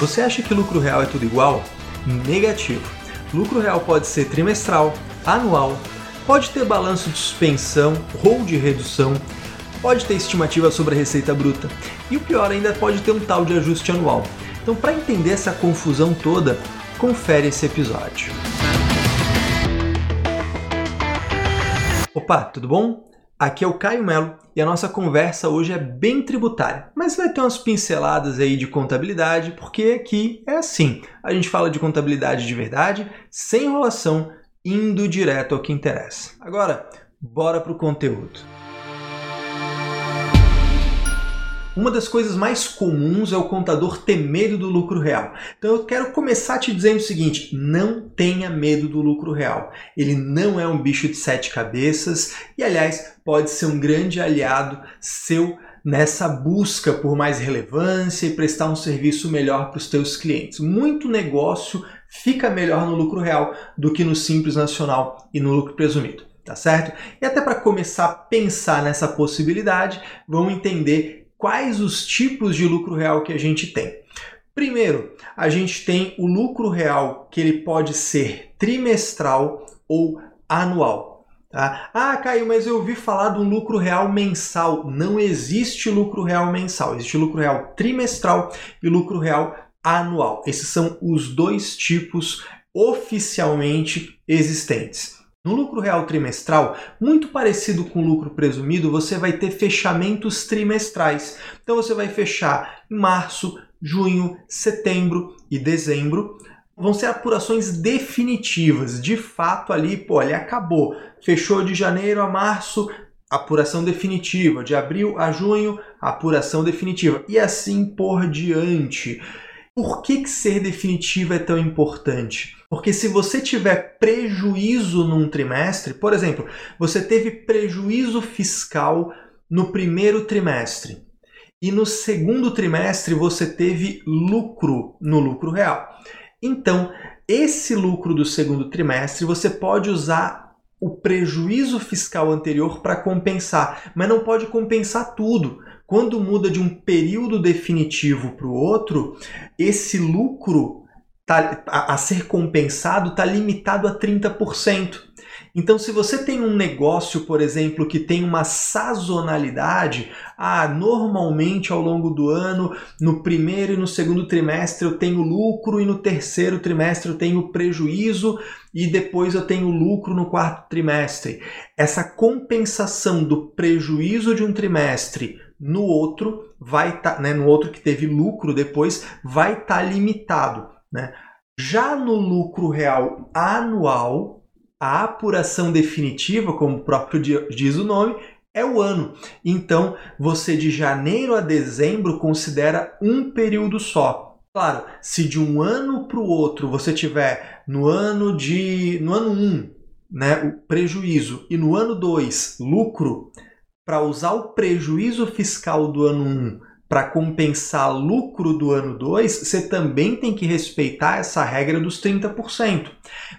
Você acha que lucro real é tudo igual? Negativo. Lucro real pode ser trimestral, anual, pode ter balanço de suspensão ou de redução, pode ter estimativa sobre a receita bruta e o pior ainda pode ter um tal de ajuste anual. Então, para entender essa confusão toda, confere esse episódio. Opa, tudo bom? Aqui é o Caio Melo e a nossa conversa hoje é bem tributária, mas vai ter umas pinceladas aí de contabilidade, porque aqui é assim: a gente fala de contabilidade de verdade, sem enrolação, indo direto ao que interessa. Agora, bora pro conteúdo. Uma das coisas mais comuns é o contador ter medo do lucro real. Então eu quero começar te dizendo o seguinte: não tenha medo do lucro real. Ele não é um bicho de sete cabeças e, aliás, pode ser um grande aliado seu nessa busca por mais relevância e prestar um serviço melhor para os teus clientes. Muito negócio fica melhor no lucro real do que no simples nacional e no lucro presumido tá certo? E até para começar a pensar nessa possibilidade, vamos entender quais os tipos de lucro real que a gente tem. Primeiro, a gente tem o lucro real que ele pode ser trimestral ou anual. Tá? Ah, Caio, mas eu ouvi falar um lucro real mensal. Não existe lucro real mensal, existe lucro real trimestral e lucro real anual. Esses são os dois tipos oficialmente existentes. No lucro real trimestral, muito parecido com o lucro presumido, você vai ter fechamentos trimestrais. Então você vai fechar em março, junho, setembro e dezembro. Vão ser apurações definitivas. De fato, ali, pô, ele acabou. Fechou de janeiro a março, apuração definitiva. De abril a junho, apuração definitiva. E assim por diante. Por que, que ser definitivo é tão importante? Porque se você tiver prejuízo num trimestre, por exemplo, você teve prejuízo fiscal no primeiro trimestre e no segundo trimestre você teve lucro no lucro real. Então, esse lucro do segundo trimestre você pode usar o prejuízo fiscal anterior para compensar, mas não pode compensar tudo. Quando muda de um período definitivo para o outro, esse lucro tá, a, a ser compensado está limitado a 30%. Então, se você tem um negócio, por exemplo, que tem uma sazonalidade, ah, normalmente ao longo do ano, no primeiro e no segundo trimestre eu tenho lucro e no terceiro trimestre eu tenho prejuízo e depois eu tenho lucro no quarto trimestre. Essa compensação do prejuízo de um trimestre no outro vai estar, tá, né, no outro que teve lucro depois, vai estar tá limitado. Né? Já no lucro real anual, a apuração definitiva, como o próprio diz o nome, é o ano. Então, você de janeiro a dezembro considera um período só. Claro, se de um ano para o outro você tiver no ano de no ano 1, um, né, o prejuízo e no ano 2 lucro, para usar o prejuízo fiscal do ano 1 para compensar lucro do ano 2, você também tem que respeitar essa regra dos 30%.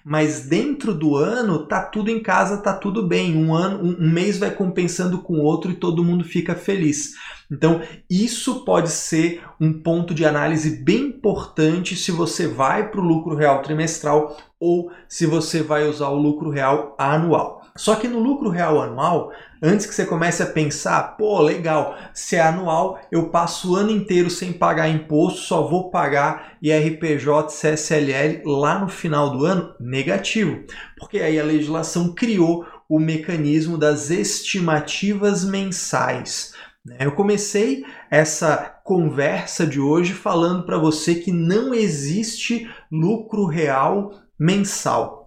Mas dentro do ano, tá tudo em casa, tá tudo bem. Um ano, um mês vai compensando com o outro e todo mundo fica feliz. Então, isso pode ser um ponto de análise bem importante se você vai para o lucro real trimestral ou se você vai usar o lucro real anual. Só que no lucro real anual, antes que você comece a pensar, pô, legal, se é anual, eu passo o ano inteiro sem pagar imposto, só vou pagar IRPJ, CSLL lá no final do ano, negativo. Porque aí a legislação criou o mecanismo das estimativas mensais. Né? Eu comecei essa conversa de hoje falando para você que não existe lucro real mensal.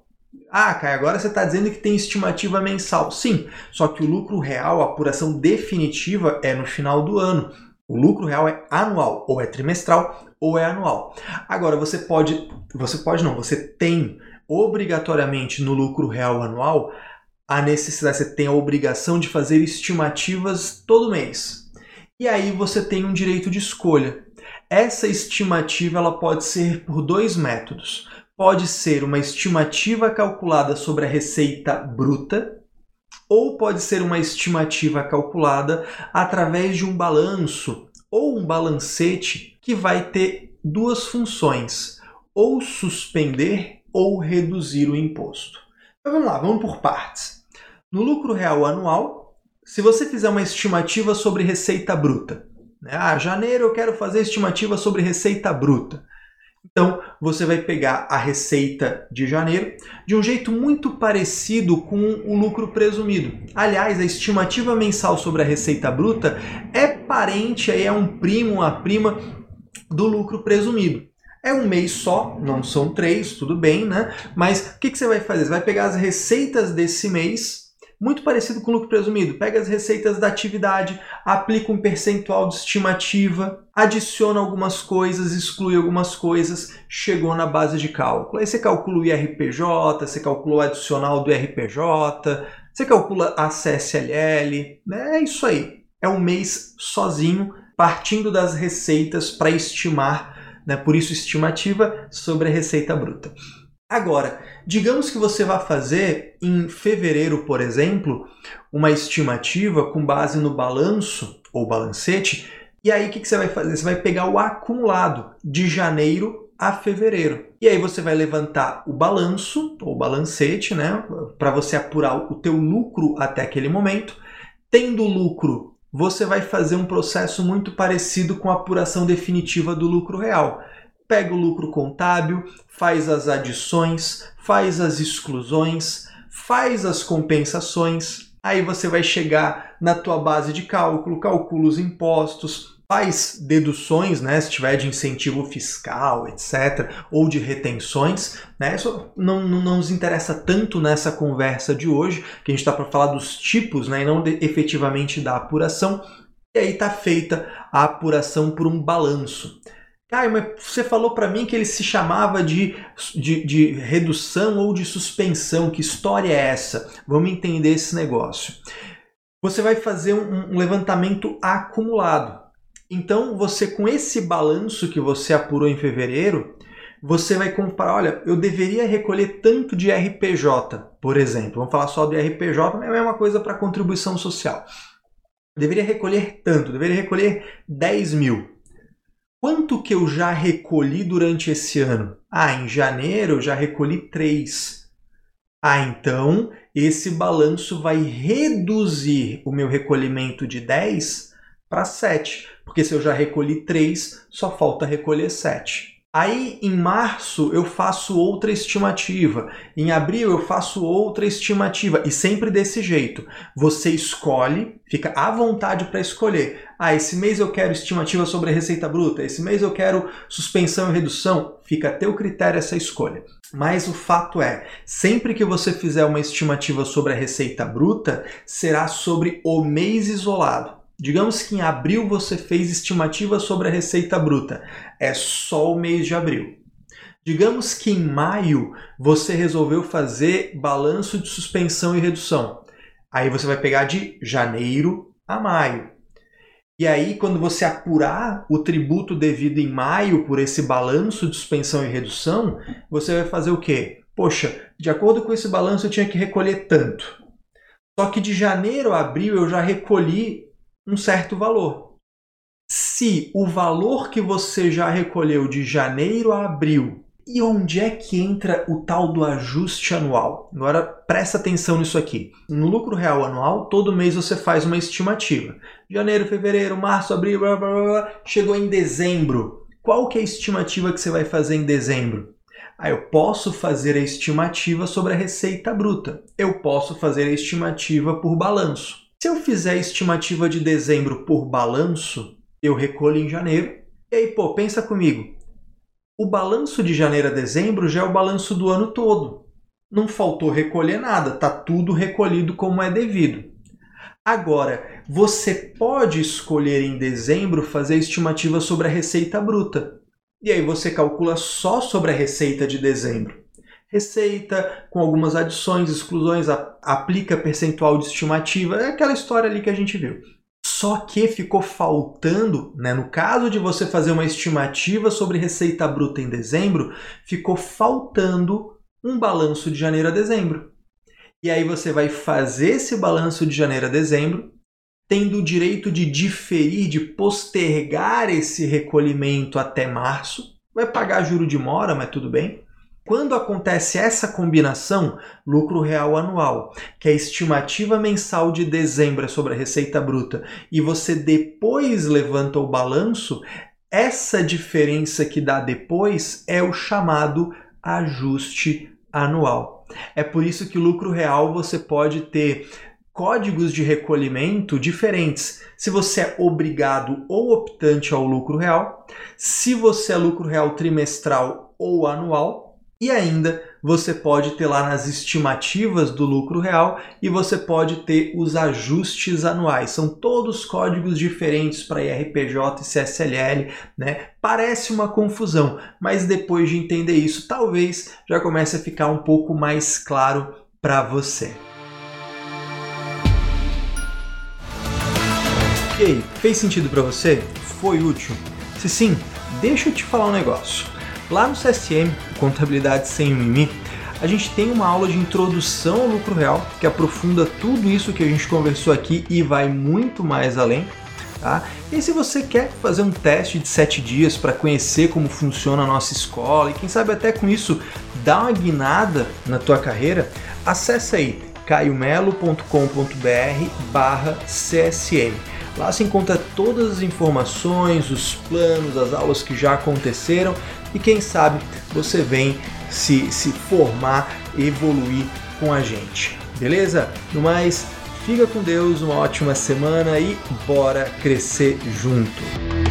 Ah, Caio, agora você está dizendo que tem estimativa mensal. Sim, só que o lucro real, a apuração definitiva é no final do ano. O lucro real é anual, ou é trimestral, ou é anual. Agora você pode, você pode não, você tem obrigatoriamente no lucro real anual a necessidade, você tem a obrigação de fazer estimativas todo mês. E aí você tem um direito de escolha. Essa estimativa ela pode ser por dois métodos pode ser uma estimativa calculada sobre a receita bruta ou pode ser uma estimativa calculada através de um balanço ou um balancete que vai ter duas funções: ou suspender ou reduzir o imposto. Então vamos lá, vamos por partes. No lucro real anual, se você fizer uma estimativa sobre receita bruta, né? ah, janeiro eu quero fazer estimativa sobre receita bruta. Então, você vai pegar a receita de janeiro de um jeito muito parecido com o lucro presumido. Aliás, a estimativa mensal sobre a receita bruta é parente, é um primo, uma prima do lucro presumido. É um mês só, não são três, tudo bem, né? Mas o que, que você vai fazer? Você vai pegar as receitas desse mês muito parecido com o lucro presumido. Pega as receitas da atividade, aplica um percentual de estimativa, adiciona algumas coisas, exclui algumas coisas, chegou na base de cálculo. Aí você calcula o IRPJ, você calcula o adicional do IRPJ, você calcula a CSLL, né? é isso aí. É um mês sozinho, partindo das receitas para estimar, né? por isso estimativa sobre a receita bruta. Agora, digamos que você vá fazer em fevereiro, por exemplo, uma estimativa com base no balanço ou balancete, e aí o que, você vai fazer? Você vai pegar o acumulado de janeiro a fevereiro. E aí você vai levantar o balanço ou balancete, né, para você apurar o teu lucro até aquele momento. Tendo lucro, você vai fazer um processo muito parecido com a apuração definitiva do lucro real pega o lucro contábil, faz as adições, faz as exclusões, faz as compensações. Aí você vai chegar na tua base de cálculo, calcula os impostos, faz deduções, né, se tiver de incentivo fiscal, etc, ou de retenções, né? Isso não, não, não nos interessa tanto nessa conversa de hoje, que a gente está para falar dos tipos, né, e não de, efetivamente da apuração. E aí está feita a apuração por um balanço. Caio, mas você falou para mim que ele se chamava de, de, de, redução ou de suspensão. Que história é essa? Vamos entender esse negócio. Você vai fazer um, um levantamento acumulado. Então, você com esse balanço que você apurou em fevereiro, você vai comparar, olha, eu deveria recolher tanto de RPJ, por exemplo. Vamos falar só do RPJ, mas é a mesma coisa para contribuição social. Eu deveria recolher tanto, deveria recolher 10 mil. Quanto que eu já recolhi durante esse ano? Ah, em janeiro eu já recolhi 3. Ah, então esse balanço vai reduzir o meu recolhimento de 10 para 7. Porque se eu já recolhi 3, só falta recolher 7. Aí em março eu faço outra estimativa, em abril eu faço outra estimativa e sempre desse jeito. Você escolhe, fica à vontade para escolher. Ah, esse mês eu quero estimativa sobre a receita bruta, esse mês eu quero suspensão e redução. Fica a teu critério essa escolha. Mas o fato é, sempre que você fizer uma estimativa sobre a receita bruta, será sobre o mês isolado. Digamos que em abril você fez estimativa sobre a receita bruta. É só o mês de abril. Digamos que em maio você resolveu fazer balanço de suspensão e redução. Aí você vai pegar de janeiro a maio. E aí, quando você apurar o tributo devido em maio por esse balanço de suspensão e redução, você vai fazer o quê? Poxa, de acordo com esse balanço eu tinha que recolher tanto. Só que de janeiro a abril eu já recolhi um certo valor. Se o valor que você já recolheu de janeiro a abril, e onde é que entra o tal do ajuste anual? Agora presta atenção nisso aqui. No lucro real anual, todo mês você faz uma estimativa. Janeiro, fevereiro, março, abril, blá, blá, blá, chegou em dezembro. Qual que é a estimativa que você vai fazer em dezembro? Ah, eu posso fazer a estimativa sobre a receita bruta. Eu posso fazer a estimativa por balanço. Se eu fizer a estimativa de dezembro por balanço, eu recolho em janeiro. E aí, pô, pensa comigo. O balanço de janeiro a dezembro já é o balanço do ano todo. Não faltou recolher nada, tá tudo recolhido como é devido. Agora, você pode escolher em dezembro fazer estimativa sobre a receita bruta. E aí você calcula só sobre a receita de dezembro receita, com algumas adições, exclusões, aplica percentual de estimativa, é aquela história ali que a gente viu. Só que ficou faltando, né, no caso de você fazer uma estimativa sobre receita bruta em dezembro, ficou faltando um balanço de janeiro a dezembro. E aí você vai fazer esse balanço de janeiro a dezembro, tendo o direito de diferir, de postergar esse recolhimento até março, vai pagar juro de mora, mas tudo bem. Quando acontece essa combinação, lucro real anual, que é a estimativa mensal de dezembro sobre a receita bruta, e você depois levanta o balanço, essa diferença que dá depois é o chamado ajuste anual. É por isso que lucro real você pode ter códigos de recolhimento diferentes. Se você é obrigado ou optante ao lucro real, se você é lucro real trimestral ou anual, e ainda você pode ter lá nas estimativas do lucro real e você pode ter os ajustes anuais. São todos códigos diferentes para IRPJ e CSLL, né? Parece uma confusão, mas depois de entender isso, talvez já comece a ficar um pouco mais claro para você. E aí, fez sentido para você? Foi útil? Se sim, deixa eu te falar um negócio. Lá no CSM, Contabilidade Sem Mimi, a gente tem uma aula de introdução ao lucro real que aprofunda tudo isso que a gente conversou aqui e vai muito mais além. Tá? E se você quer fazer um teste de 7 dias para conhecer como funciona a nossa escola e quem sabe até com isso dar uma guinada na tua carreira, acessa aí caiomelo.com.br barra CSM. Lá se encontra todas as informações, os planos, as aulas que já aconteceram e quem sabe você vem se, se formar, evoluir com a gente. Beleza? No mais, fica com Deus, uma ótima semana e bora crescer junto.